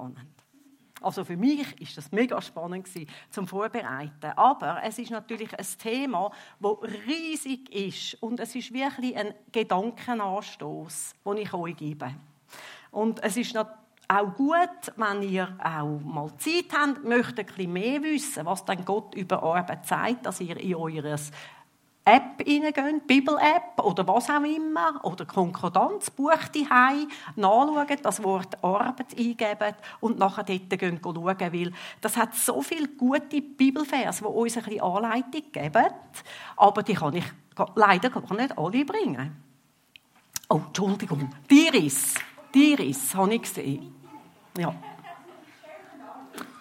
spannend. Also für mich ist das mega spannend gewesen, zum Vorbereiten. Aber es ist natürlich ein Thema, das riesig ist und es ist wirklich ein Gedankenanstoß, den ich euch gebe. Und es ist auch gut, wenn ihr auch mal Zeit habt, möchtet ein bisschen mehr wissen, was dann Gott über Arbeit sagt, dass ihr in eures App reingehen, Bibel-App oder was auch immer, oder Konkordanzbuch daheim, nachschauen, das Wort Arbeit eingeben und nachher dort gehen schauen, weil das hat so viele gute Bibelverse, die uns ein bisschen Anleitung geben, aber die kann ich leider gar nicht alle bringen. Oh, Entschuldigung, Diris, Diris habe ich gesehen. Ja.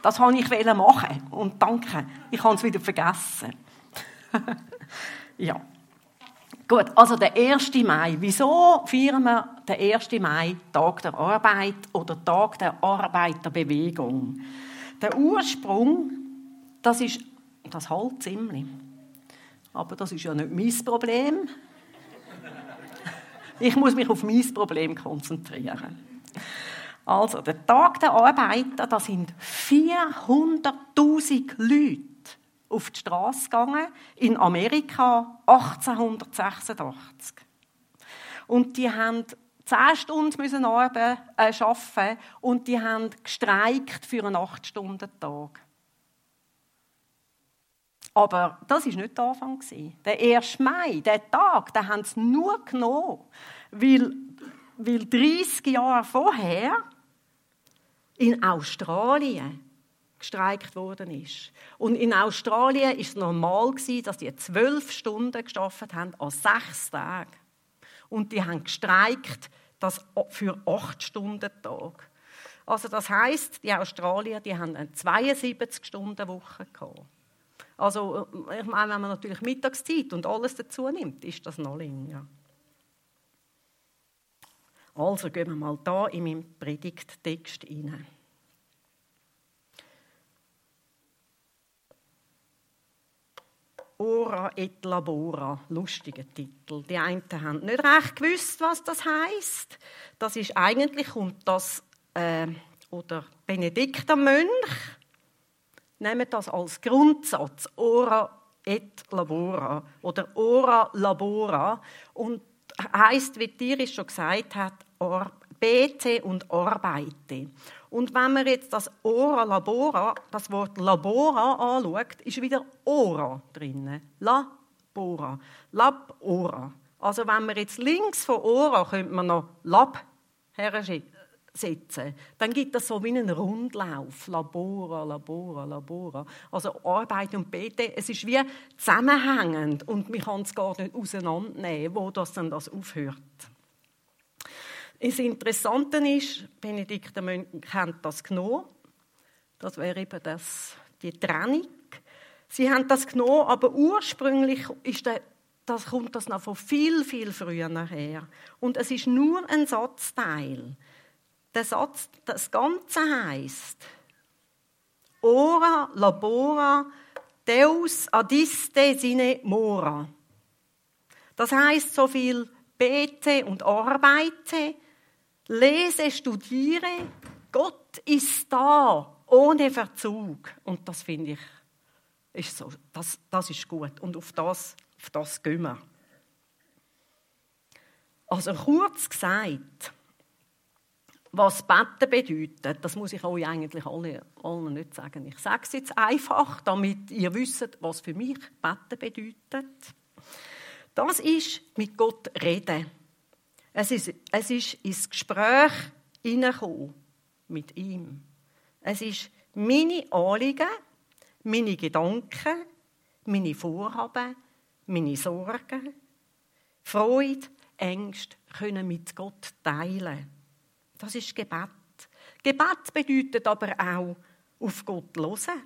Das wollte ich machen und danke, ich habe es wieder vergessen. Ja. Gut, also der 1. Mai. Wieso feiern wir den 1. Mai, Tag der Arbeit oder Tag der Arbeiterbewegung? Der Ursprung, das ist das halt ziemlich. Aber das ist ja nicht mein Problem. Ich muss mich auf mein Problem konzentrieren. Also, der Tag der Arbeiter, das sind 400.000 Leute auf die Straße gegangen, in Amerika 1886. Und die haben zehn Stunden müssen arbeiten äh, und die haben gestreikt für einen acht Stunden Tag. Aber das ist nicht der Anfang Der 1. Mai, der Tag, den haben sie nur genommen, weil, weil 30 Jahre vorher in Australien gestreikt worden ist. Und in Australien ist es normal dass die zwölf Stunden geschafft haben an sechs Tagen. Und die haben gestreikt das für acht Stunden Tag. Also das heißt, die Australier, die haben eine 72 Stunden Woche gehabt. Also ich meine, wenn man natürlich Mittagszeit und alles dazu nimmt, ist das noch länger. Also gehen wir mal da in meinen Predigttext hinein. Ora et Labora, lustiger Titel. Die einen haben nicht recht gewusst, was das heißt. Das ist eigentlich kommt das äh, oder Benediktermönch nehmen das als Grundsatz. Ora et Labora. Oder Ora Labora. Und heißt, wie Tiris schon gesagt hat, bete und arbeite. Und wenn man jetzt das Ora Labora, das Wort Labora anschaut, ist wieder Ora drin. Labora. Labora. Also wenn man jetzt links von Ora könnte man noch Lab hersetzen. Dann gibt es so wie einen Rundlauf. Labora, Labora, Labora. Also Arbeit und Bete, es ist wie zusammenhängend und man kann es gar nicht auseinandernehmen, wo das dann das aufhört. Das Interessante ist, Benedikt Mönch hat das genommen. Das wäre eben das, die Trennung. Sie haben das genommen, aber ursprünglich ist der, das kommt das noch von viel, viel früher her. Und es ist nur ein Satzteil. Der Satz, das Ganze heißt Ora labora Deus adiste sine mora. Das heißt so viel bete und arbeite lese, studiere, Gott ist da, ohne Verzug. Und das finde ich, ist so, das, das ist gut. Und auf das, auf das gehen wir. Also kurz gesagt, was Betten bedeutet, das muss ich euch eigentlich alle, allen nicht sagen. Ich sage es jetzt einfach, damit ihr wisst, was für mich Betten bedeutet. Das ist mit Gott reden. Es ist, es ist ins Gespräch hineingekommen mit ihm. Es ist meine Anliegen, meine Gedanken, meine Vorhaben, meine Sorgen, Freude, Ängste können mit Gott teilen. Das ist Gebet. Gebet bedeutet aber auch auf Gott hören.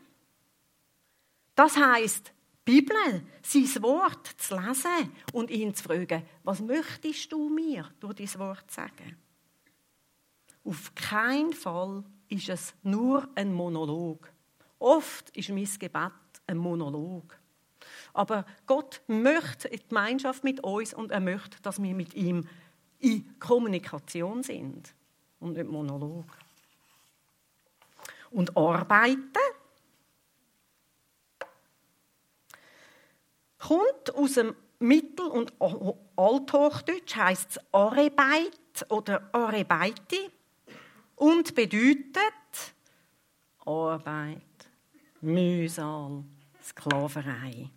Das heißt Bibel, sein Wort zu lesen und ihn zu fragen, was möchtest du mir durch dein Wort sagen? Auf keinen Fall ist es nur ein Monolog. Oft ist mein Gebet ein Monolog. Aber Gott möchte die Gemeinschaft mit uns und er möchte, dass wir mit ihm in Kommunikation sind und nicht Monolog. Und arbeiten kommt aus dem Mittel- und Althochdeutsch heißt es Arbeit oder Arbeiti und bedeutet Arbeit, Mühsal, Sklaverei.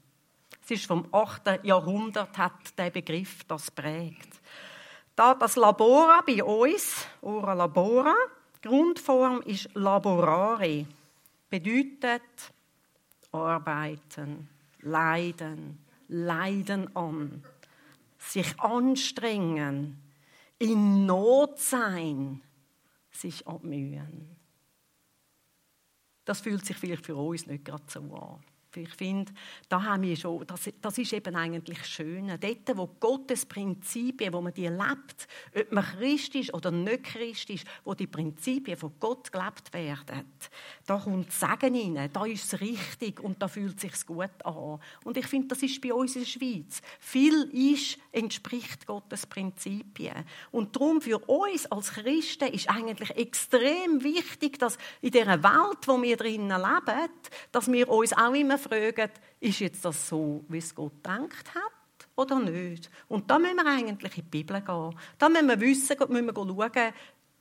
Es ist vom 8. Jahrhundert, hat der Begriff das prägt. Da das Labora bei uns, ora labora, Grundform ist laborare, bedeutet arbeiten, leiden, leiden an, sich anstrengen, in Not sein, sich abmühen. Das fühlt sich vielleicht für uns nicht gerade so an. Ich finde, da haben wir schon, das, das ist eben eigentlich das Schöne. Dort, wo Gottes Prinzipien, wo man die lebt, ob man Christ ist oder nicht Christ ist, wo die Prinzipien von Gott gelebt werden, da kommt Segen rein, da ist es richtig und da fühlt es sich gut an. Und ich finde, das ist bei uns in der Schweiz. Viel ist, entspricht Gottes Prinzipien. Und darum für uns als Christen ist eigentlich extrem wichtig, dass in dieser Welt, wo wir drinnen leben, dass wir uns auch immer fragen, ist jetzt das so, wie es Gott denkt hat? Oder nicht? Und da müssen wir eigentlich in die Bibel gehen. Da müssen wir wissen, müssen wir schauen,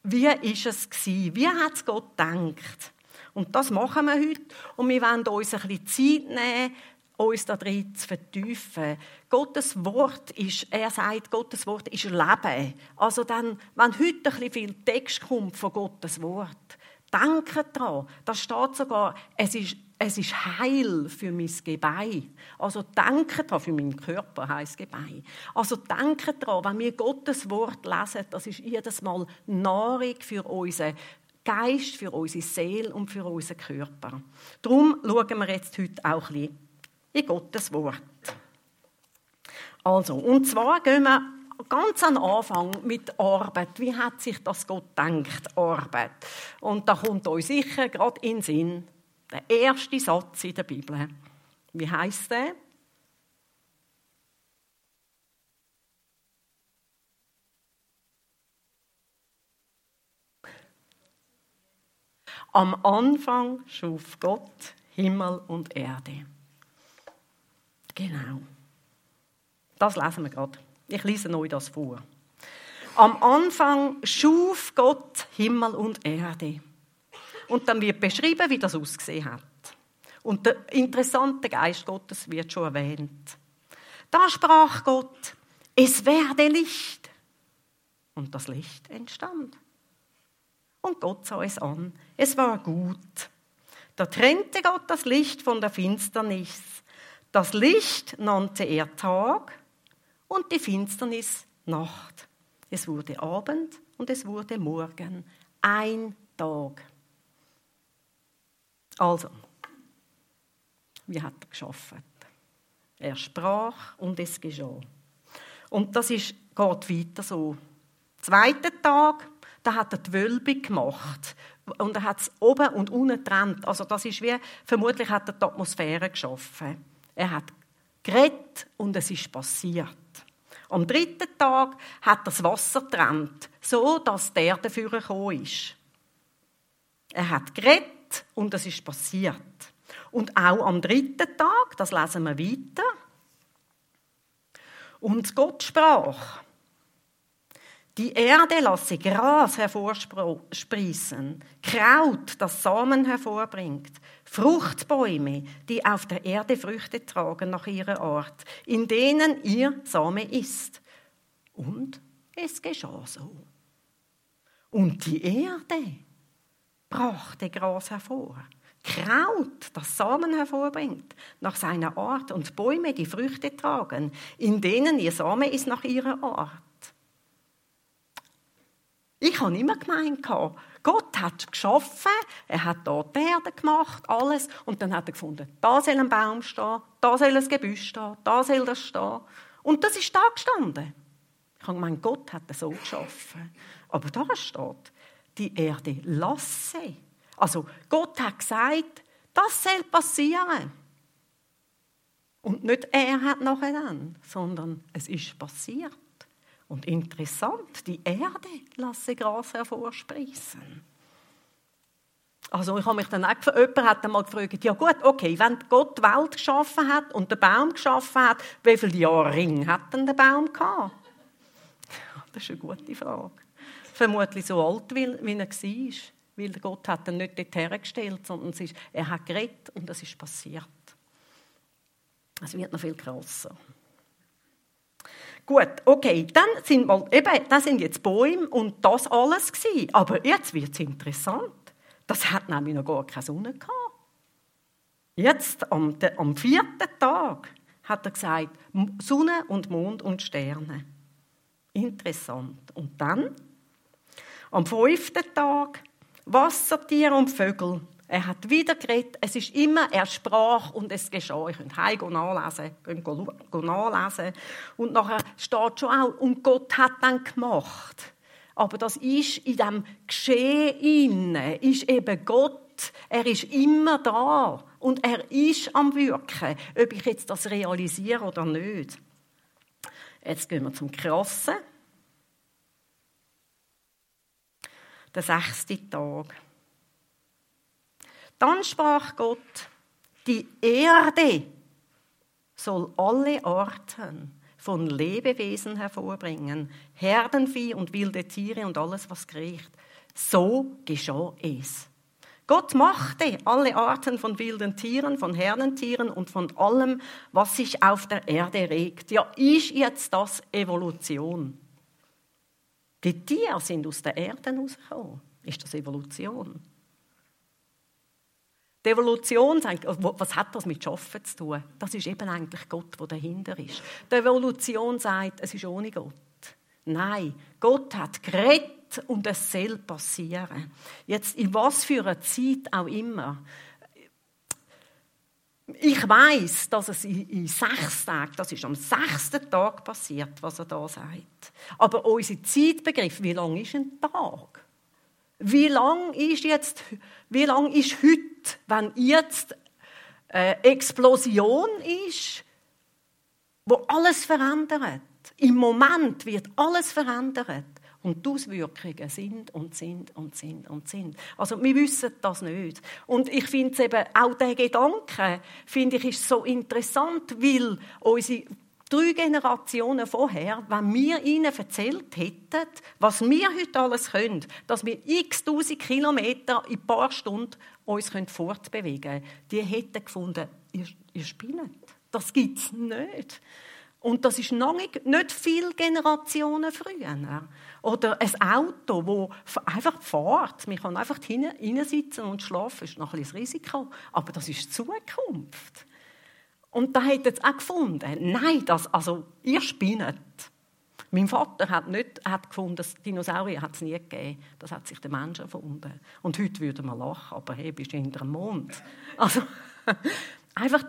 wie ist es gewesen? Wie hat es Gott gedacht? Und das machen wir heute. Und wir wollen uns ein bisschen Zeit nehmen, uns da drin zu vertiefen. Gottes Wort ist, er sagt, Gottes Wort ist Leben. Also dann, wenn heute ein bisschen viel Text kommt von Gottes Wort, denke daran, da steht sogar, es ist es ist Heil für mein Gebein. Also denke daran, für meinen Körper heisst Gebein. Also denke daran, wenn wir Gottes Wort lesen, das ist jedes Mal Nahrung für unseren Geist, für unsere Seele und für unseren Körper. Darum schauen wir jetzt heute auch ein bisschen in Gottes Wort. Also, und zwar gehen wir ganz am Anfang mit Arbeit. Wie hat sich das Gott gedacht, Arbeit? Und da kommt euch sicher gerade in den Sinn, der erste Satz in der Bibel. Wie heißt der? Am Anfang schuf Gott Himmel und Erde. Genau. Das lesen wir gerade. Ich lese euch das vor. Am Anfang schuf Gott Himmel und Erde. Und dann wird beschrieben, wie das ausgesehen hat. Und der interessante Geist Gottes wird schon erwähnt. Da sprach Gott, es werde Licht. Und das Licht entstand. Und Gott sah es an. Es war gut. Da trennte Gott das Licht von der Finsternis. Das Licht nannte er Tag und die Finsternis Nacht. Es wurde Abend und es wurde Morgen. Ein Tag. Also, wie hat er geschaffen? Er sprach und es geschah. Und das ist, geht weiter so. Zweiter Tag, da hat er die Wölbung gemacht. Und er hat es oben und unten getrennt. Also das ist wie, vermutlich hat er die Atmosphäre geschaffen. Er hat geredet und es ist passiert. Am dritten Tag hat er das Wasser getrennt, so dass der dafür gekommen ist. Er hat geredet und es ist passiert. Und auch am dritten Tag, das lesen wir weiter. Und Gott sprach, die Erde lasse Gras hervorsprießen, Kraut, das Samen hervorbringt, Fruchtbäume, die auf der Erde Früchte tragen nach ihrer Art, in denen ihr Same ist. Und es geschah so. Und die Erde brachte Gras hervor. Kraut, das Samen hervorbringt, nach seiner Art, und Bäume, die Früchte tragen, in denen ihr Same ist nach ihrer Art. Ich habe immer gemeint, Gott hat geschaffen, er hat da die Erde gemacht, alles, und dann hat er gefunden, da soll ein Baum stehen, da soll ein Gebüsch stehen, da soll das stehen. Und das ist da gestanden. Ich habe gemeint, Gott hat es so geschaffen. Aber da steht, die Erde lasse. Also Gott hat gesagt, das soll passieren. Und nicht er hat nachher dann, sondern es ist passiert. Und interessant, die Erde lasse Gras hervorsprießen. Also ich habe mich dann auch gefragt, jemand hat einmal gefragt, ja gut, okay, wenn Gott die Welt geschaffen hat und den Baum geschaffen hat, wie viele Jahre Ring hat denn der Baum gehabt? Das ist eine gute Frage. Vermutlich so alt, wie er war. Weil Gott hat ihn nicht dort hergestellt, sondern ist, er hat geredet und es ist passiert. Es wird noch viel krasser. Gut, okay, dann sind, mal, eben, das sind jetzt Bäume und das alles gewesen. Aber jetzt wird es interessant. Das hat nämlich noch gar keine Sonne gehabt. Jetzt, am, am vierten Tag, hat er gesagt, Sonne und Mond und Sterne. Interessant. Und dann, am fünften Tag, Wassertiere und Vögel. Er hat wieder geredet. Es ist immer, er sprach und es geschah. Ich könnt heim nachlesen, nachlesen. Und nachher steht schon auch, und Gott hat dann gemacht. Aber das ist in dem Geschehen ist eben Gott. Er ist immer da und er ist am Wirken, ob ich jetzt das realisiere oder nicht. Jetzt gehen wir zum Krassen. Der sechste Tag. Dann sprach Gott, die Erde soll alle Arten von Lebewesen hervorbringen, Herdenvieh und wilde Tiere und alles, was kriecht. So geschah es. Gott machte alle Arten von wilden Tieren, von Herdentieren und von allem, was sich auf der Erde regt. Ja, ist jetzt das Evolution? Die Tiere sind aus der Erde herausgekommen. Ist das Evolution? Die Evolution sagt, was hat das mit Schaffen zu tun? Das ist eben eigentlich Gott, der dahinter ist. Die Evolution sagt, es ist ohne Gott. Nein, Gott hat geredet und es soll passieren. Jetzt in was für einer Zeit auch immer. Ich weiß, dass es in, sechs Tagen, das ist am sechsten Tag passiert, was er da sagt. Aber unser Zeitbegriff, wie lang ist ein Tag? Wie lang ist jetzt, wie lang ist heute, wenn jetzt eine Explosion ist, wo alles verändert? Im Moment wird alles verändert. Und die Auswirkungen sind und sind und sind und sind. Also wir wissen das nicht. Und ich finde es eben, auch der Gedanke, finde ich, ist so interessant, weil unsere drei Generationen vorher, wenn wir ihnen erzählt hätten, was wir heute alles können, dass wir x tausend Kilometer in ein paar Stunden uns fortbewegen können, die hätten gefunden, ihr, ihr spinnet. Das gibt es nicht. Und das ist noch nicht, nicht viele Generationen früher. Oder ein Auto, das einfach fährt. Man kann einfach hineinsitzen und schlafen. Das ist noch ein bisschen Risiko. Aber das ist Zukunft. Und da hat es auch gefunden, nein, das, also, ihr spinnet. Mein Vater hat, nicht, hat gefunden, dass Dinosaurier hat es nie gegeben. Das hat sich der Mensch erfunden. Und heute würde man lachen, aber hey, bist du hinter dem Mond. Also, einfach,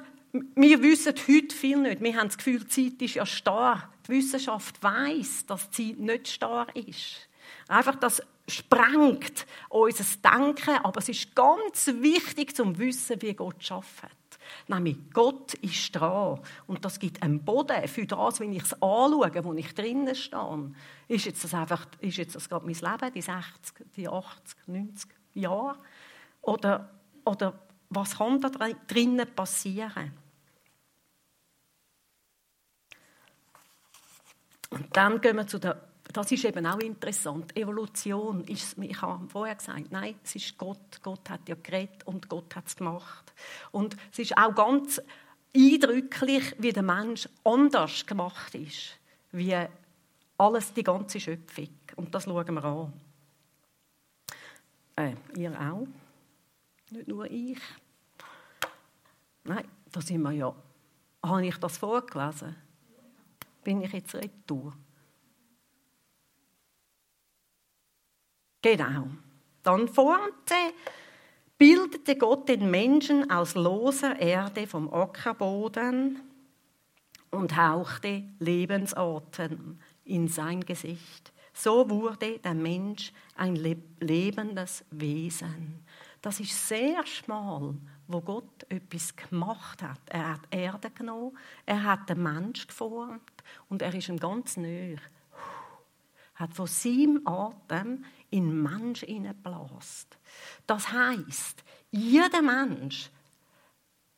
wir wissen heute viel nicht. Wir haben das Gefühl, die Zeit ist ja starr. Die Wissenschaft weiß, dass die Zeit nicht starr ist. Einfach, das sprengt unser Denken, aber es ist ganz wichtig zum Wissen, wie Gott schafft. Nämlich Gott ist dran. Und das gibt einen Boden für das, wenn ich es anschaue, wo ich drinnen stehe. Ist jetzt das einfach, ist jetzt das gerade mein Leben, die 60, die 80, 90 Jahre? Oder, oder was kann da drinnen passieren? Und dann gehen wir zu der das ist eben auch interessant. Evolution ist, ich habe vorher gesagt, nein, es ist Gott. Gott hat ja geredet und Gott hat es gemacht. Und es ist auch ganz eindrücklich, wie der Mensch anders gemacht ist, wie alles, die ganze Schöpfung. Und das schauen wir an. Äh, ihr auch? Nicht nur ich. Nein, da sind wir ja. Habe ich das vorgelesen? Bin ich jetzt retour? Genau. Dann formte, bildete Gott den Menschen aus loser Erde vom Ackerboden und hauchte Lebensatem in sein Gesicht. So wurde der Mensch ein lebendes Wesen. Das ist sehr schmal, wo Gott etwas gemacht hat. Er hat Erde genommen, er hat den Mensch geformt und er ist ihm ganz näher hat von seinem Atem in den Mensch hineinbläst. Das heißt, jeder Mensch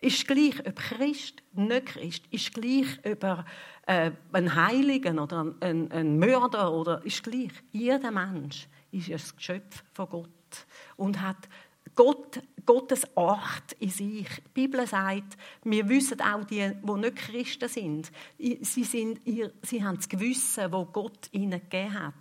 ist gleich, ob Christ, nicht Christ, ist gleich über äh, einen Heiligen oder einen, einen Mörder oder ist gleich. Jeder Mensch ist ein Geschöpf von Gott und hat Gott, Gottes Art in sich. Die Bibel sagt, wir wissen auch die, die nicht Christen sind, sie, sind, sie haben das Gewissen, das Gott ihnen gegeben hat.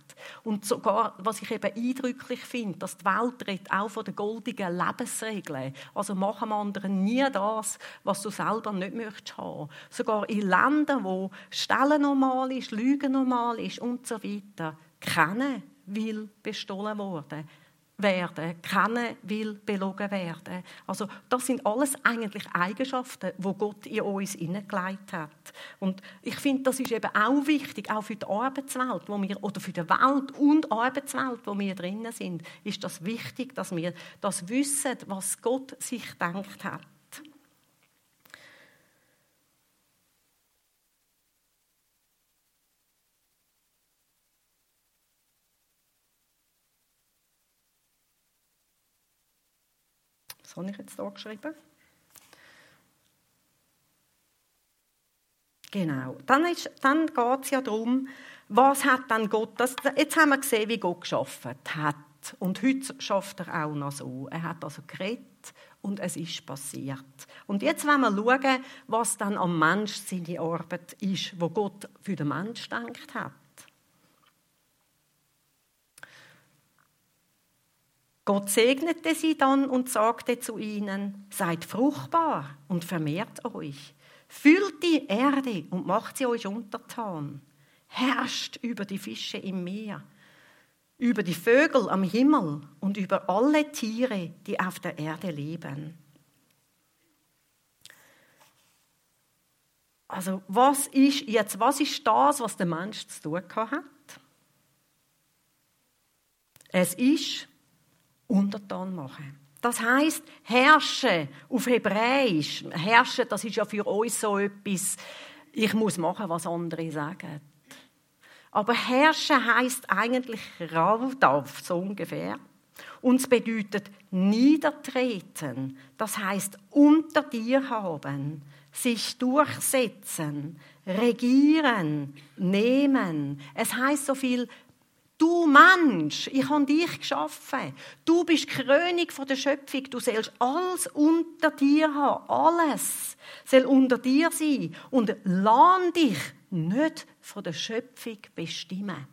Und sogar, was ich eben eindrücklich finde, dass die Welt redet auch von den goldigen Lebensregeln. Also mach am anderen nie das, was du selber nicht möchtest haben. Sogar in Ländern, wo Stellen normal ist, Lügen normal ist und so weiter, kennen will bestohlen worden werden, kennen will belogen werden. Also das sind alles eigentlich Eigenschaften, wo Gott in uns hineingelegt hat. Und ich finde, das ist eben auch wichtig, auch für die Arbeitswelt, wo wir oder für die Welt und Arbeitswelt, wo wir drinnen sind, ist das wichtig, dass wir das wissen, was Gott sich denkt hat. Was habe ich jetzt hier geschrieben? Genau. Dann, dann geht es ja darum, was hat dann Gott, das, jetzt haben wir gesehen, wie Gott geschaffen hat. Und heute schafft er auch noch so. Er hat also geredet und es ist passiert. Und jetzt wollen wir schauen, was dann am Mensch seine Arbeit ist, wo Gott für den Mensch denkt hat. Gott segnete sie dann und sagte zu ihnen, seid fruchtbar und vermehrt euch, füllt die Erde und macht sie euch untertan, herrscht über die Fische im Meer, über die Vögel am Himmel und über alle Tiere, die auf der Erde leben. Also was ist jetzt, was ist das, was der Mensch zu tun hat? Es ist untertan machen. Das heißt, herrschen auf Hebräisch. Herrschen, das ist ja für uns so etwas, ich muss machen, was andere sagen. Aber herrschen heißt eigentlich Raudorf, so ungefähr. Und es bedeutet niedertreten. Das heißt unter dir haben, sich durchsetzen, regieren, nehmen. Es heißt so viel Du Mensch, ich habe dich geschaffen. Du bist die Krönung der Schöpfung. Du sollst alles unter dir haben. Alles soll unter dir sein. Und lass dich nicht von der Schöpfung bestimmen.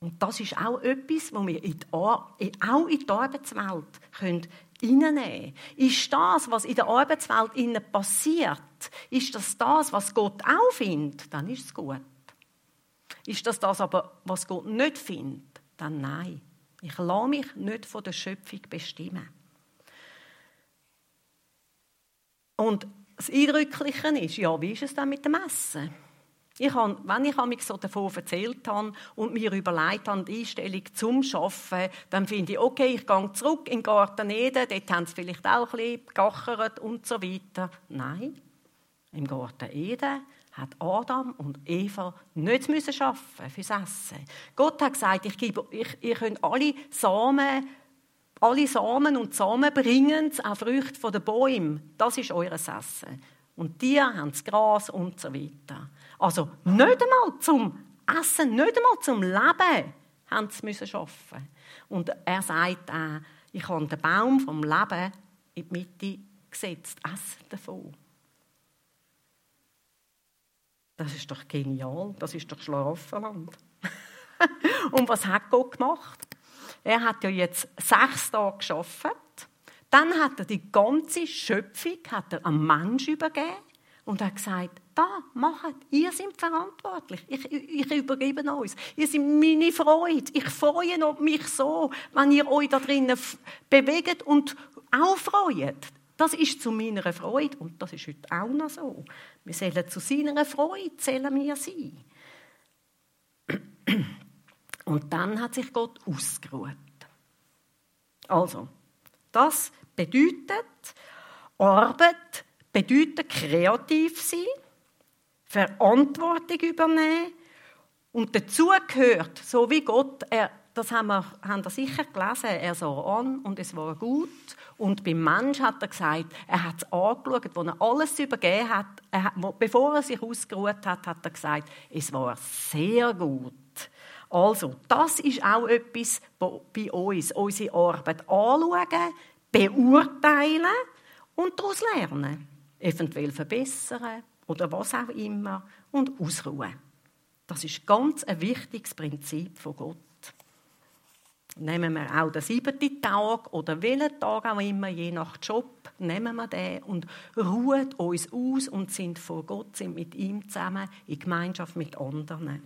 Und das ist auch etwas, was wir in die, auch in die Arbeitswelt können reinnehmen Ist das, was in der Arbeitswelt passiert, ist das das, was Gott auch findet, dann ist es gut. Ist das das aber, was Gott nicht findet? Dann nein. Ich lasse mich nicht von der Schöpfung bestimmen. Und das Eindrückliche ist, ja, wie ist es dann mit dem Essen? Ich habe, wenn ich mich so davon erzählt habe und mir überlegt habe, die Einstellung zum Arbeiten, dann finde ich, okay, ich gehe zurück in den Garten Eden, dort haben sie vielleicht auch ein bisschen und so weiter. Nein, im Garten Eden hat Adam und Eva nicht müssen schaffen fürs Essen. Gott hat gesagt, ich gebe, ich, ihr könnt alle Samen, alle Samen und Samen bringen, auch Früchte von den Bäumen. Das ist eures Essen. Und die haben das Gras und so weiter. Also nicht einmal zum Essen, nicht einmal zum Leben haben sie müssen schaffen. Und er sagt auch, ich habe den Baum vom Leben in die Mitte gesetzt, essen davon. Das ist doch genial, das ist doch Schlaraffenland. Und was hat Gott gemacht? Er hat ja jetzt sechs Tage geschafft. Dann hat er die ganze Schöpfung hat er am Mensch übergeben und hat gesagt, da, macht, ihr seid verantwortlich. Ich, ich, übergebe euch. Ihr seid meine Freude. Ich freue mich so, wenn ihr euch da drinnen bewegt und auch freut. Das ist zu meiner Freude und das ist heute auch noch so. Wir sollen zu seiner Freude zählen wir sein. Und dann hat sich Gott ausgeruht. Also, das bedeutet, Arbeit bedeutet kreativ sein, Verantwortung übernehmen und dazu gehört, so wie Gott er das haben wir, haben wir sicher gelesen, er sah an und es war gut. Und beim Mensch hat er gesagt, er hat es angeschaut, wo er alles übergeben hat, er, bevor er sich ausgeruht hat, hat er gesagt, es war sehr gut. Also, das ist auch etwas bei uns, unsere Arbeit anschauen, beurteilen und daraus lernen. Eventuell verbessern oder was auch immer und ausruhen. Das ist ganz ein wichtiges Prinzip von Gott. Nehmen wir auch den siebten Tag oder welchen Tag auch immer, je nach Job, nehmen wir den und ruhen uns aus und sind vor Gott, sind mit ihm zusammen in Gemeinschaft mit anderen.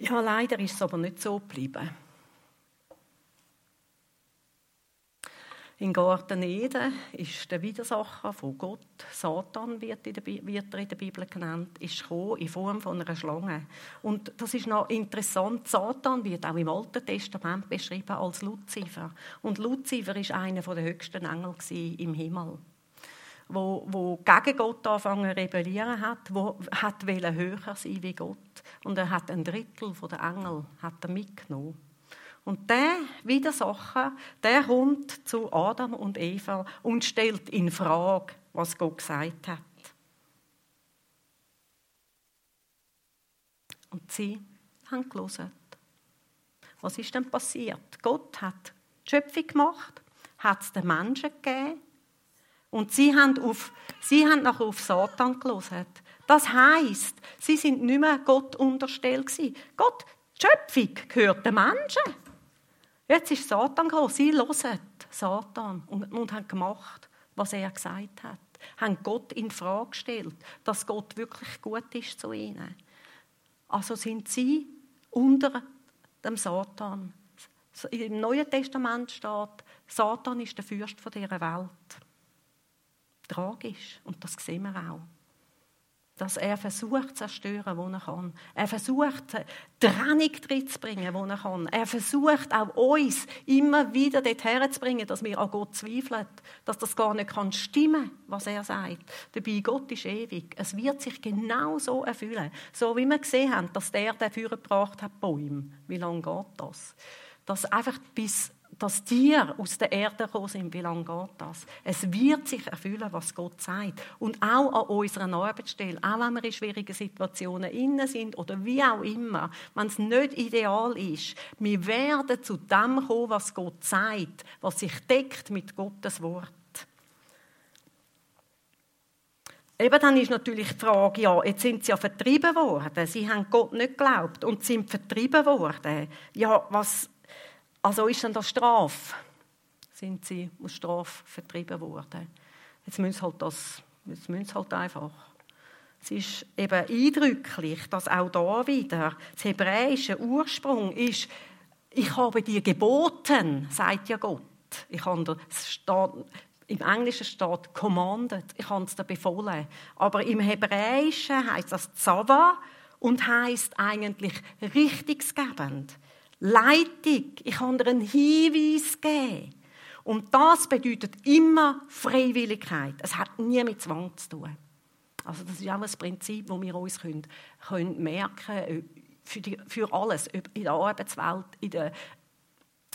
Ja, leider ist es aber nicht so geblieben. In Garten Eden ist der Widersacher von Gott, Satan wird, in der, wird er in der Bibel genannt, ist gekommen in Form von einer Schlange. Und das ist noch interessant. Satan wird auch im Alten Testament beschrieben als Luzifer. Und Luzifer ist einer der höchsten Engel im Himmel wo, wo gegen Gott anfangen zu rebellieren hat, wo hat höher sein wie Gott und er hat ein Drittel der Engel hat er mitgenommen. Und der Widersacher, der kommt zu Adam und Eva und stellt in Frage, was Gott gesagt hat. Und sie haben gelesen. Was ist denn passiert? Gott hat die Schöpfung gemacht, hat es den Menschen gegeben und sie haben, auf, sie haben nachher auf Satan gelesen. Das heißt, sie sind nicht mehr Gott unterstellt gewesen. Gott, die Schöpfung gehört den Menschen. Jetzt ist Satan gekommen. Sie hören Satan und, und haben gemacht, was er gesagt hat. Haben Gott in Frage gestellt, dass Gott wirklich gut ist zu ihnen. Also sind sie unter dem Satan. Im Neuen Testament steht, Satan ist der Fürst dieser Welt. Tragisch. Und das sehen wir auch dass er versucht zu zerstören, wo er kann. Er versucht, Trennung zu bringen, wo er kann. Er versucht auch uns immer wieder dorthin zu bringen, dass wir an Gott zweifeln, dass das gar nicht kann stimmen, was er sagt. Dabei, Gott ist ewig. Es wird sich genau so erfüllen. So wie wir gesehen haben, dass der, der gebracht hat, Bäume. Wie lange geht das? Dass einfach bis dass Tiere aus der Erde gekommen sind, wie lange geht das? Es wird sich erfüllen, was Gott sagt. Und auch an unserer Arbeitsstelle, auch wenn wir in schwierigen Situationen innen sind oder wie auch immer, wenn es nicht ideal ist, wir werden zu dem kommen, was Gott sagt, was sich deckt mit Gottes Wort. Eben dann ist natürlich die Frage, ja, jetzt sind sie ja vertrieben worden. Sie haben Gott nicht geglaubt und sind vertrieben worden. Ja, was, also ist dann das Strafe? Sind sie aus Strafe vertrieben worden? Jetzt müssen sie halt das, jetzt müssen sie halt einfach. Es ist eben eindrücklich, dass auch da wieder das hebräische Ursprung ist, ich habe dir geboten, sagt ja Gott. Ich habe steht, Im Englischen steht commanded, ich habe es dir befohlen. Aber im Hebräischen heißt das Zava und heißt eigentlich richtungsgebend. Leitung. Ich kann dir einen Hinweis geben. Und das bedeutet immer Freiwilligkeit. Es hat nie mit Zwang zu tun. Also das ist auch ein Prinzip, das wir uns können, können merken äh, für, die, für alles, in der Arbeitswelt, in der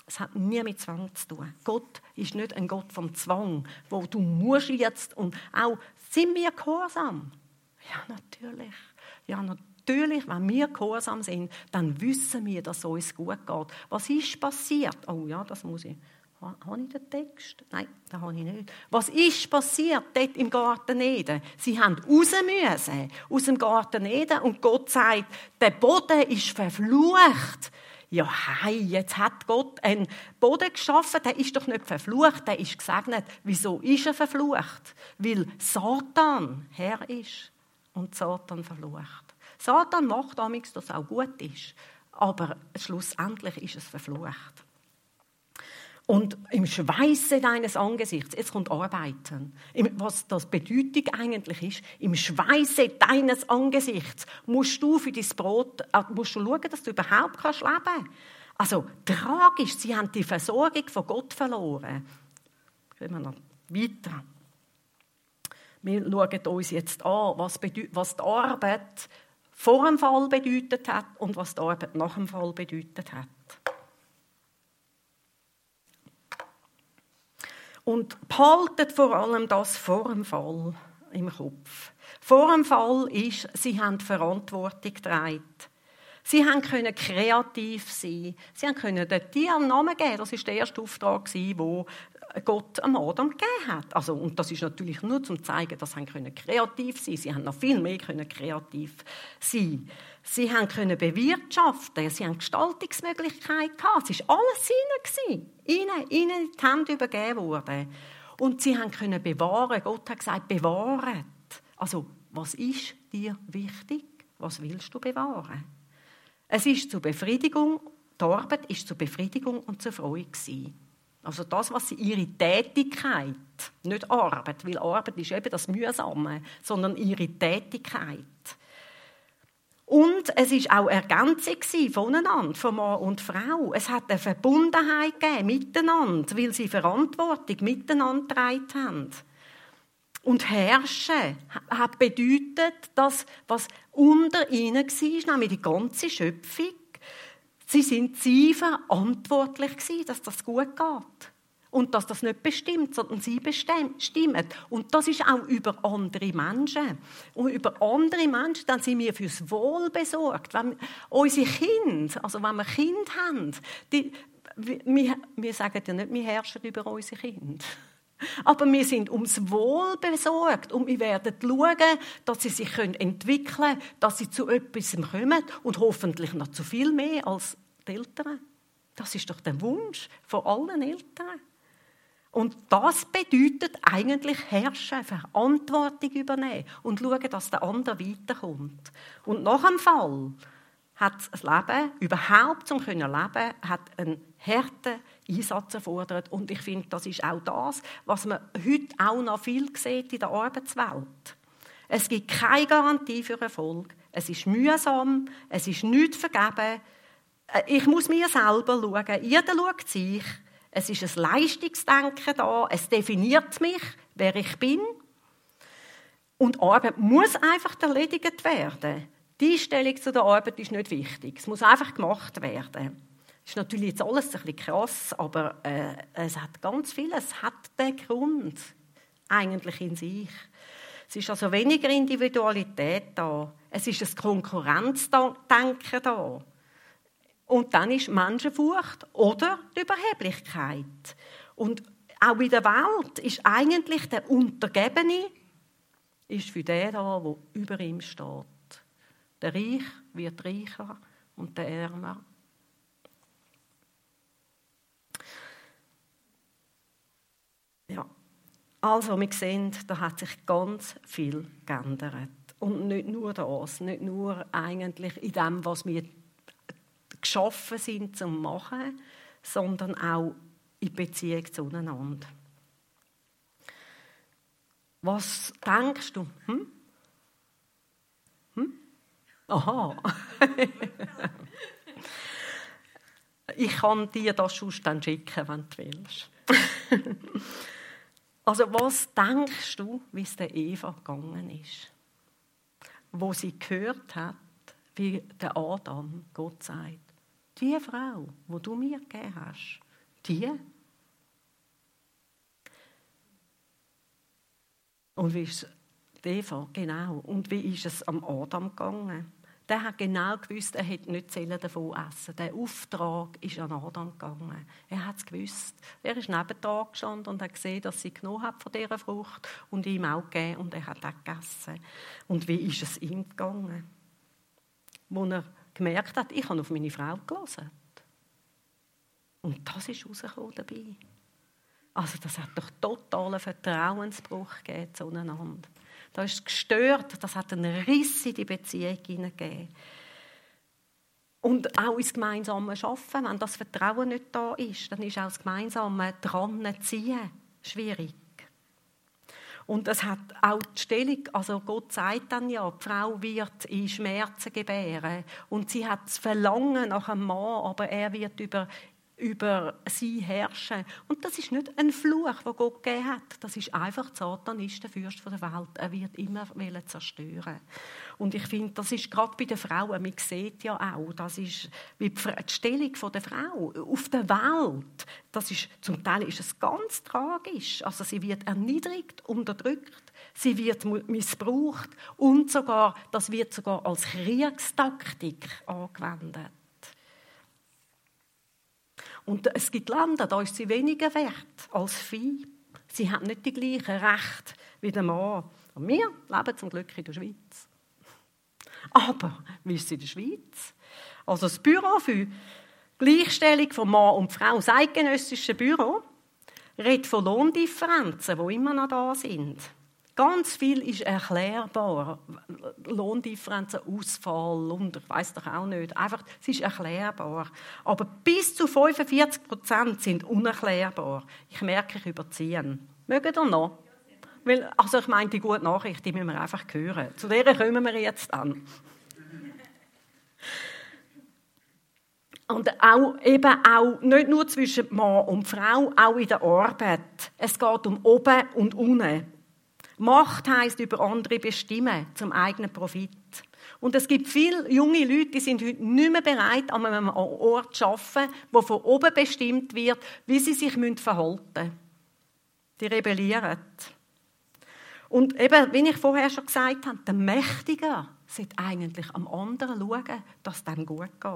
es hat nie mit Zwang zu tun. Gott ist nicht ein Gott vom Zwang, wo du musst jetzt und auch sind wir gehorsam. Ja, natürlich. Ja, natürlich natürlich, wenn wir gehorsam sind, dann wissen wir, dass es uns gut geht. Was ist passiert? Oh ja, das muss ich. Habe ich den Text? Nein, den habe ich nicht. Was ist passiert dort im Garten Eden? Sie haben raus müssen, aus dem Garten Eden und Gott sagt, der Boden ist verflucht. Ja, hey, jetzt hat Gott einen Boden geschaffen, der ist doch nicht verflucht, der ist gesegnet. Wieso ist er verflucht? Weil Satan Herr ist und Satan verflucht. Satan macht damals, dass es auch gut ist. Aber schlussendlich ist es verflucht. Und im Schweiße deines Angesichts, jetzt kommt Arbeiten. Was das Bedeutung eigentlich ist, im Schweiße deines Angesichts musst du für dein Brot, äh, musst du schauen, dass du überhaupt kannst leben. Also tragisch, sie haben die Versorgung von Gott verloren. Gehen wir noch weiter. Wir schauen uns jetzt an, was, was die Arbeit vor dem Fall bedeutet hat und was die Arbeit nach dem Fall bedeutet hat. Und behaltet vor allem das vor dem Fall im Kopf. Vor dem Fall ist, sie haben Verantwortung getragen. Sie haben können kreativ sein. Sie haben können den Tieren Namen geben. Das ist der erste Auftrag, den Gott am Adam gegeben hat. Also, und das ist natürlich nur zum zu zeigen, dass sie können kreativ sein. Sie haben noch viel mehr können kreativ sein. Sie haben können bewirtschaften. Sie haben Gestaltungsmöglichkeiten gehabt. Es war alles ihnen Ihnen, ihnen die Hände übergeben worden. Und sie haben können bewahren. Gott hat gesagt, bewahret. Also, was ist dir wichtig? Was willst du bewahren? Es ist zur Befriedigung, die Arbeit ist zur Befriedigung und zur Freude gewesen. Also das, was sie ihre Tätigkeit, nicht Arbeit, weil Arbeit ist eben das Mühsame, sondern ihre Tätigkeit. Und es ist auch Ergänzung voneinander, von Mann und Frau. Es hat eine Verbundenheit gegeben miteinander, weil sie Verantwortung miteinander getragen haben. Und herrschen hat bedeutet, dass was unter ihnen war, nämlich die ganze Schöpfung, sie sind sie verantwortlich dass das gut geht. Und dass das nicht bestimmt, sondern sie bestimmen. Und das ist auch über andere Menschen. Und über andere Menschen, dann sind wir fürs Wohl besorgt. Wenn unsere Kinder, also wenn wir Kinder haben, die, wir, wir sagen ja nicht, wir herrschen über unsere Kinder. Aber wir sind ums Wohl besorgt und wir werden schauen, dass sie sich entwickeln können, dass sie zu etwas kommen und hoffentlich noch zu viel mehr als die Eltern. Das ist doch der Wunsch von allen Eltern. Und das bedeutet eigentlich herrschen, Verantwortung übernehmen und schauen, dass der andere weiterkommt. Und nach dem Fall hat das Leben, überhaupt zum leben, hat einen harten Einsatz erfordert. Und ich finde, das ist auch das, was man heute auch noch viel sieht in der Arbeitswelt. Es gibt keine Garantie für Erfolg. Es ist mühsam, es ist nichts vergeben. Äh, ich muss mir selber schauen. Jeder schaut sich. Es ist ein Leistungsdenken da. Es definiert mich, wer ich bin. Und Arbeit muss einfach erledigt werden. Die Einstellung zu der Arbeit ist nicht wichtig. Es muss einfach gemacht werden. Ist natürlich jetzt alles ein bisschen krass, aber äh, es hat ganz viel. Es hat den Grund eigentlich in sich. Es ist also weniger Individualität da. Es ist ein Konkurrenzdenken da. Und dann ist Menschenfurcht oder die Überheblichkeit. Und auch in der Welt ist eigentlich der Untergebene ist für den da, der über ihm steht. Der Reich wird reicher und der Ärmer Ja. Also, wir sehen, da hat sich ganz viel geändert. Und nicht nur das, nicht nur eigentlich in dem, was wir geschaffen sind zum Machen, sondern auch in Beziehung zueinander. Was denkst du? Hm? Hm? Aha. ich kann dir das schon dann schicken, wenn du willst. Also was denkst du, wie es der Eva gegangen ist? Wo sie gehört hat, wie der Adam Gott sagt, die Frau, wo du mir gegeben hast, die. Und wie ist Eva, genau. Und wie ist es am Adam gegangen? Der hat genau gewusst, er hätte nicht davon essen Der Auftrag ist an Adam gegangen. Er hat es gewusst. Er ist neben da gestanden und hat gesehen, dass sie genommen hat von dieser Frucht und ihm auch gegeben und er hat auch gegessen. Und wie ist es ihm gegangen? Wo er gemerkt hat, ich habe auf meine Frau gelesen. Und das ist rausgekommen dabei. Also das hat doch totalen Vertrauensbruch gegeben zueinander. Da ist es gestört, das hat einen Riss in die Beziehung hineingegeben. Und auch ins gemeinsame Arbeiten, wenn das Vertrauen nicht da ist, dann ist auch das gemeinsame dran ziehen schwierig. Und es hat auch die Stellung, also Gott sagt dann ja, die Frau wird in Schmerzen gebären und sie hat das Verlangen nach einem Mann, aber er wird über über sie herrschen. Und das ist nicht ein Fluch, den Gott gegeben hat. Das ist einfach, Satan ist der Fürst der Welt. Er wird immer zerstören. Und ich finde, das ist gerade bei den Frauen, man sieht ja auch, das ist wie die Stellung der Frau auf der Welt. Das ist, zum Teil ist es ganz tragisch. Also sie wird erniedrigt, unterdrückt, sie wird missbraucht und sogar, das wird sogar als Kriegstaktik angewendet. Und es gibt Länder, da ist sie weniger wert als Vieh. Sie haben nicht die gleichen Rechte wie der Mann. Und wir leben zum Glück in der Schweiz. Aber wie ist es in der Schweiz? Also das Büro für Gleichstellung von Mann und Frau, das eidgenössische Büro, redet von Lohndifferenzen, die immer noch da sind. Ganz viel ist erklärbar. Lohndifferenzen, Ausfall und ich weiß doch auch nicht. Einfach, es ist erklärbar. Aber bis zu 45 Prozent sind unerklärbar. Ich merke, ich überziehe. Mögen ihr noch? Weil, also ich meine, die gute Nachricht, die müssen wir einfach hören. Zu der kommen wir jetzt an. Und auch, eben auch nicht nur zwischen Mann und Frau, auch in der Arbeit. Es geht um oben und unten. Macht heißt über andere bestimmen zum eigenen Profit. Und es gibt viele junge Leute, die sind heute nicht mehr bereit, an einem Ort zu arbeiten, wo von oben bestimmt wird, wie sie sich verhalten müssen. Die rebellieren. Und eben, wie ich vorher schon gesagt habe, der Mächtige sollte eigentlich am anderen schauen, dass es dem gut geht.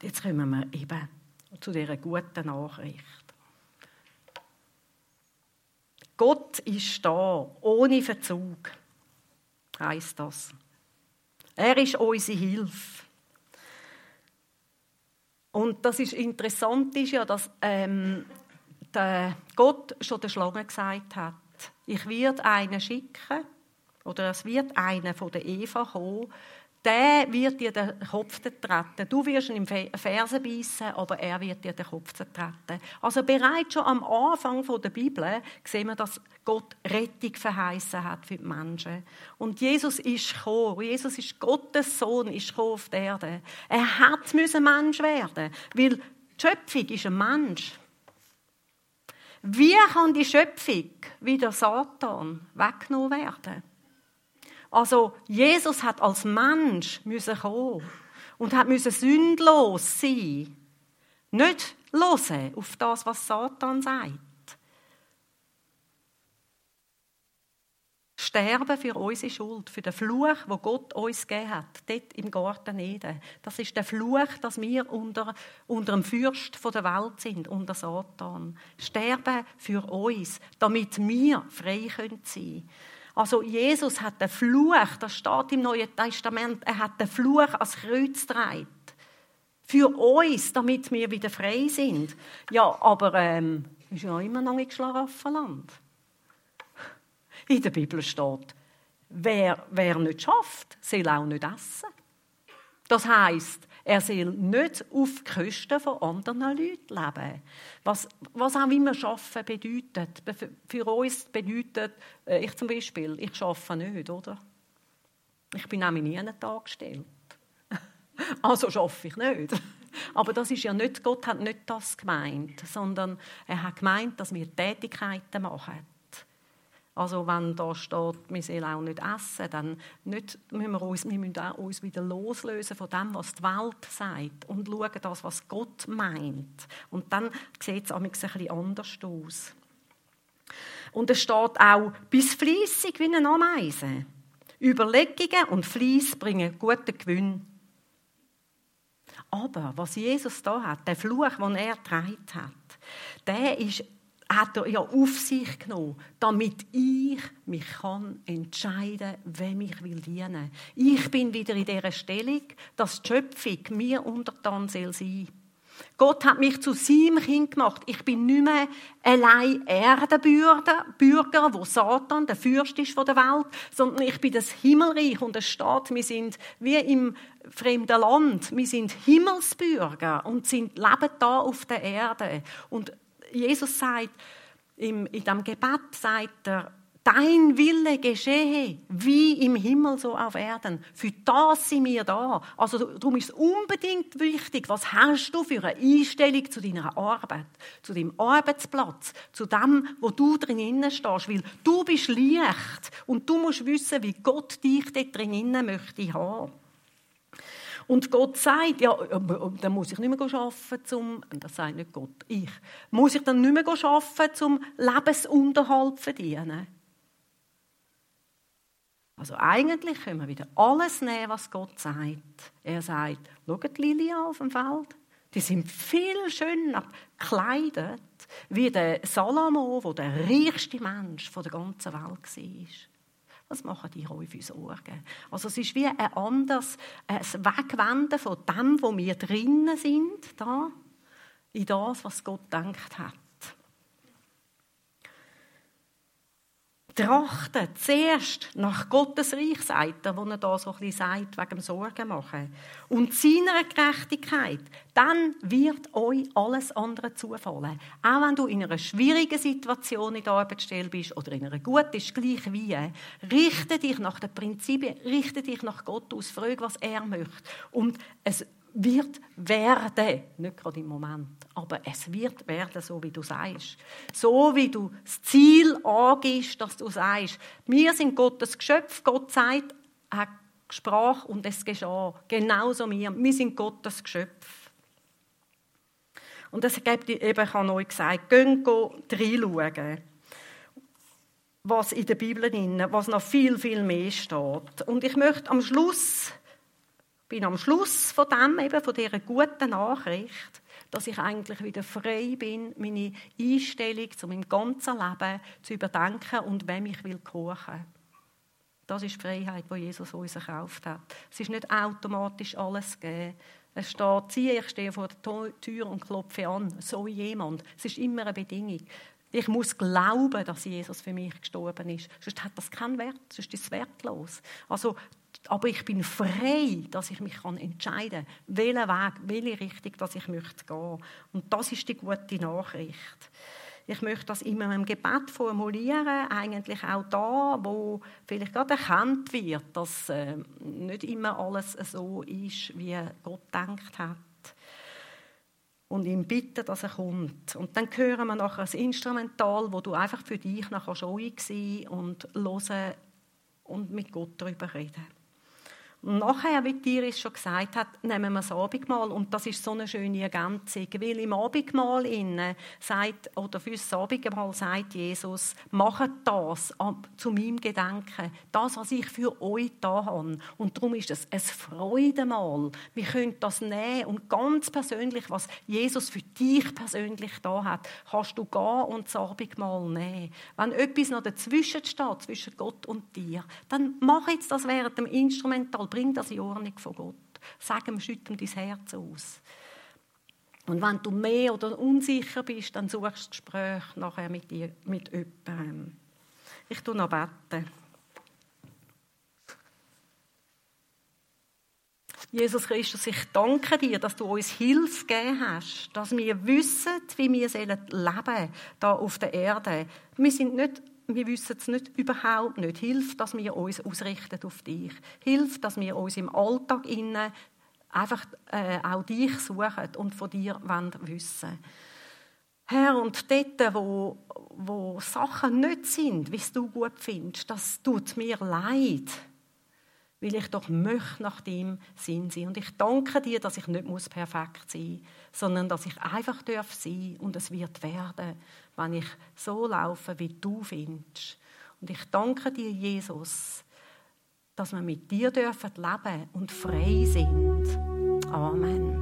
Und jetzt kommen wir eben zu dieser guten Nachricht. Gott ist da, ohne Verzug, heißt das. Er ist unsere Hilfe. Und das ist interessant, ist ja, dass ähm, der Gott schon der Schlange gesagt hat, ich werde einen schicken, oder es wird einer von der Eva kommen, der wird dir den Kopf zertreten. Du wirst ihn im Fersen beißen, aber er wird dir den Kopf zertreten. Also bereits schon am Anfang der Bibel sehen wir, dass Gott Rettung verheißen hat für die Menschen. Und Jesus ist gekommen. Jesus ist Gottes Sohn, ist auf die Erde. Er hat müssen Mensch werden, weil die Schöpfung ist ein Mensch. Wie kann die Schöpfung wieder Satan weggenommen werden? Also Jesus hat als Mensch müssen kommen und hat müssen sündlos sein. Nicht hören auf das, was Satan sagt. Sterben für unsere Schuld, für den Fluch, wo Gott uns gegeben hat, dort im Garten Eden. Das ist der Fluch, dass wir unter, unter dem Fürst der Welt sind, unter Satan. Sterben für uns, damit wir frei sein können. Also Jesus hat den Fluch, das steht im Neuen Testament, er hat den Fluch als Kreuz getragen. Für uns, damit wir wieder frei sind. Ja, aber ähm, ist ja immer noch nicht Schlaraffenland. In der Bibel steht, wer, wer nicht schafft, soll auch nicht essen. Das heißt, er soll nicht auf Kosten von anderen Leuten leben. Was, was auch immer Arbeiten bedeutet. Für uns bedeutet, äh, ich zum Beispiel, ich arbeite nicht, oder? Ich bin nämlich nie einen Tag gestellt. Also arbeite ich nicht. Aber das ist ja nicht, Gott hat nicht das gemeint, sondern er hat gemeint, dass wir Tätigkeiten machen. Also wenn da steht, wir sollen auch nicht essen, dann nicht, müssen wir, uns, wir müssen uns wieder loslösen von dem, was die Welt sagt und schauen das, was Gott meint. Und dann sieht es ein bisschen anders aus. Und es steht auch, bis fließig wie eine Ameise. Überlegungen und Fließ bringen guten Gewinn. Aber was Jesus da hat, der Fluch, den er getragen hat, der ist hat er ja auf sich genommen, damit ich mich kann entscheiden, wem ich will dienen. Ich bin wieder in dieser Stellung, dass die Schöpfung mir untertan soll sein. Gott hat mich zu seinem Kind gemacht. Ich bin nicht mehr allein Erdenbürger, Bürger, wo Satan der Fürst ist von der Welt, sondern ich bin das Himmelreich und es steht, wir sind wie im fremden Land. Wir sind Himmelsbürger und sind, leben da auf der Erde. Und Jesus sagt, in diesem Gebet sagt er, Dein Wille geschehe, wie im Himmel so auf Erden. Für das sind wir da. Also darum ist es unbedingt wichtig, was hast du für eine Einstellung zu deiner Arbeit, zu deinem Arbeitsplatz, zu dem, wo du drinnen stehst. Weil du bist Licht und du musst wissen, wie Gott dich dort drinnen möchte haben. Und Gott sagt, ja, dann muss ich nicht mehr arbeiten, zum, das sagt nicht Gott, ich, muss ich dann nicht mehr arbeiten, zum Lebensunterhalt verdienen. Also eigentlich können wir wieder alles nehmen, was Gott sagt. Er sagt, schaut die Lilien auf dem Feld. Die sind viel schöner gekleidet, wie der Salomo, der der reichste Mensch der ganzen Welt war. Was machen die für Sorgen? Also es ist wie ein anderes ein Wegwenden von dem, wo wir drinnen sind, da, in das, was Gott denkt hat. Trachten zuerst nach Gottes Reich, sagt er, wo er da so ein sagt, wegen Sorgen machen. Und seiner Gerechtigkeit, dann wird euch alles andere zufallen. Auch wenn du in einer schwierigen Situation in der Arbeitsstelle bist oder in einer guten, ist gleich wie. Richte dich nach den Prinzipien, richte dich nach Gott aus, frage, was er möchte. Und es wird werden, nicht gerade im Moment, aber es wird werden, so wie du sagst. So wie du das Ziel angehst, dass du sagst, wir sind Gottes Geschöpf, Gott sagt, er sprach und es geschah. Genauso wir, wir sind Gottes Geschöpf. Und das gibt eben, ich habe euch gesagt, gehen reinschauen, was in der Bibel drin, was noch viel, viel mehr steht. Und ich möchte am Schluss bin am Schluss von dem, eben von dieser guten Nachricht, dass ich eigentlich wieder frei bin, meine Einstellung zu meinem ganzen Leben zu überdenken und wem ich will kochen. Das ist die Freiheit, die Jesus uns erkauft hat. Es ist nicht automatisch alles gegeben. Es steht, siehe, ich stehe vor der Tür und klopfe an. So jemand. Es ist immer eine Bedingung. Ich muss glauben, dass Jesus für mich gestorben ist. Sonst hat das keinen Wert, sonst ist es wertlos. Also aber ich bin frei, dass ich mich entscheiden kann, welchen Weg, welche Richtung dass ich möchte gehen. Und das ist die gute Nachricht. Ich möchte das immer im Gebet formulieren, eigentlich auch da, wo vielleicht gerade erkannt wird, dass äh, nicht immer alles so ist, wie Gott denkt hat. Und ihm bitten, dass er kommt. Und dann hören wir nachher ein Instrumental, wo du einfach für dich nachher schon sein und hören und mit Gott darüber reden. Nachher, wie Iris schon gesagt hat, nehmen wir das Abendmahl. Und das ist so eine schöne Ergänzung. Weil im Abendmahl innen sagt, oder für das Abendmahl sagt Jesus, macht das zu meinem Gedenken. Das, was ich für euch da habe. Und darum ist es ein Freudemahl. Wir können das nehmen und ganz persönlich, was Jesus für dich persönlich da hat, kannst du gehen und das Abendmahl nehmen. Wenn etwas noch dazwischen steht, zwischen Gott und dir, dann mach jetzt das während dem Instrumental bring das in Ordnung von Gott. Sag ihm, schütt ihm dein Herz aus. Und wenn du mehr oder unsicher bist, dann suchst du das Gespräch nachher mit, dir, mit jemandem. Ich tue noch beten. Jesus Christus, ich danke dir, dass du uns Hilfe gegeben hast, dass wir wissen, wie wir leben sollen, hier auf der Erde. Wir sind nicht wir wissen es nicht, überhaupt nicht. Hilf, dass wir uns ausrichten auf dich. Hilf, dass wir uns im Alltag innen einfach äh, auch dich suchen und von dir wollen wissen Herr, und dort, wo, wo Sachen nicht sind, wie du gut findest, das tut mir leid weil ich doch möchte nach dem Sinn sein. Und ich danke dir, dass ich nicht perfekt sein muss, sondern dass ich einfach darf sein und es wird werden, wenn ich so laufe, wie du findest. Und ich danke dir, Jesus, dass wir mit dir dürfen leben und frei sind. Amen.